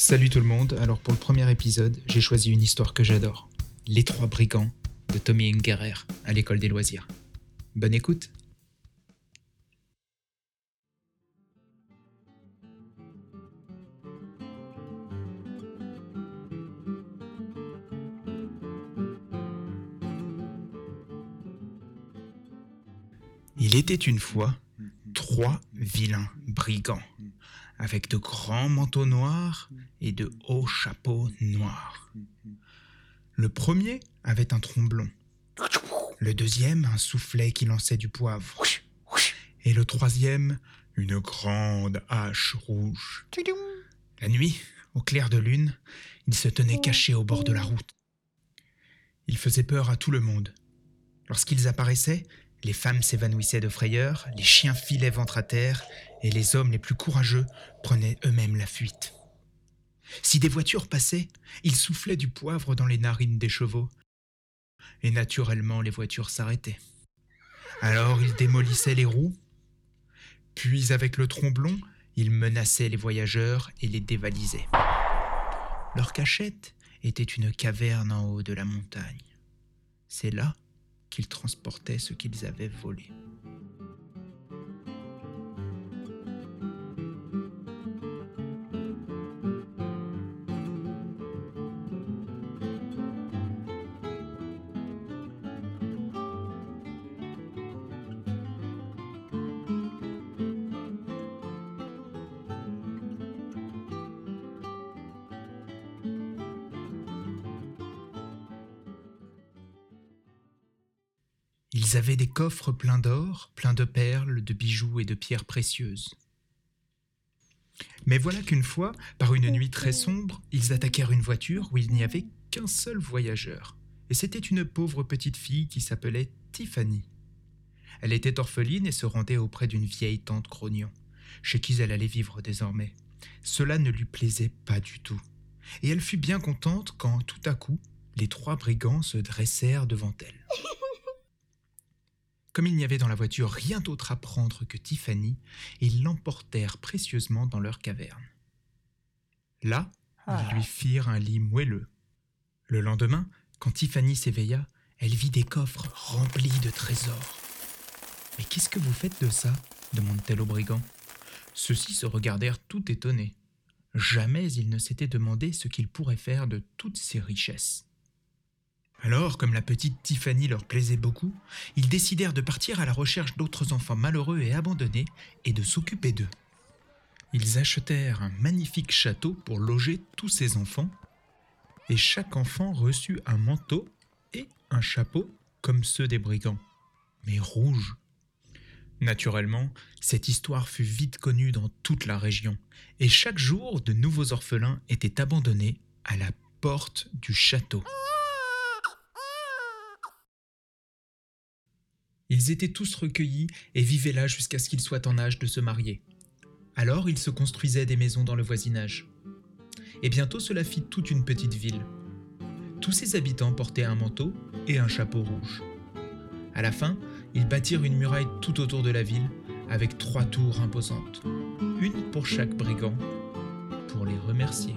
Salut tout le monde, alors pour le premier épisode, j'ai choisi une histoire que j'adore. Les trois brigands de Tommy Ingerer à l'école des loisirs. Bonne écoute Il était une fois trois vilains brigands, avec de grands manteaux noirs et de hauts chapeaux noirs. Le premier avait un tromblon, le deuxième un soufflet qui lançait du poivre, et le troisième une grande hache rouge. La nuit, au clair de lune, il se tenait caché au bord de la route. Il faisait peur à tout le monde. Lorsqu'ils apparaissaient, les femmes s'évanouissaient de frayeur, les chiens filaient ventre à terre, et les hommes les plus courageux prenaient eux-mêmes la fuite. Si des voitures passaient, ils soufflaient du poivre dans les narines des chevaux, et naturellement les voitures s'arrêtaient. Alors ils démolissaient les roues, puis avec le tromblon, ils menaçaient les voyageurs et les dévalisaient. Leur cachette était une caverne en haut de la montagne. C'est là qu'ils transportaient ce qu'ils avaient volé. Ils avaient des coffres pleins d'or, pleins de perles, de bijoux et de pierres précieuses. Mais voilà qu'une fois, par une nuit très sombre, ils attaquèrent une voiture où il n'y avait qu'un seul voyageur. Et c'était une pauvre petite fille qui s'appelait Tiffany. Elle était orpheline et se rendait auprès d'une vieille tante grognon, chez qui elle allait vivre désormais. Cela ne lui plaisait pas du tout. Et elle fut bien contente quand, tout à coup, les trois brigands se dressèrent devant elle. Comme il n'y avait dans la voiture rien d'autre à prendre que Tiffany, ils l'emportèrent précieusement dans leur caverne. Là, ils lui firent un lit moelleux. Le lendemain, quand Tiffany s'éveilla, elle vit des coffres remplis de trésors. Mais qu'est-ce que vous faites de ça? demande-t-elle aux brigands. Ceux-ci se regardèrent tout étonnés. Jamais ils ne s'étaient demandé ce qu'ils pourraient faire de toutes ces richesses. Alors, comme la petite Tiffany leur plaisait beaucoup, ils décidèrent de partir à la recherche d'autres enfants malheureux et abandonnés et de s'occuper d'eux. Ils achetèrent un magnifique château pour loger tous ces enfants, et chaque enfant reçut un manteau et un chapeau comme ceux des brigands, mais rouges. Naturellement, cette histoire fut vite connue dans toute la région, et chaque jour de nouveaux orphelins étaient abandonnés à la porte du château. Ils étaient tous recueillis et vivaient là jusqu'à ce qu'ils soient en âge de se marier. Alors ils se construisaient des maisons dans le voisinage. Et bientôt cela fit toute une petite ville. Tous ses habitants portaient un manteau et un chapeau rouge. À la fin, ils bâtirent une muraille tout autour de la ville avec trois tours imposantes, une pour chaque brigand, pour les remercier.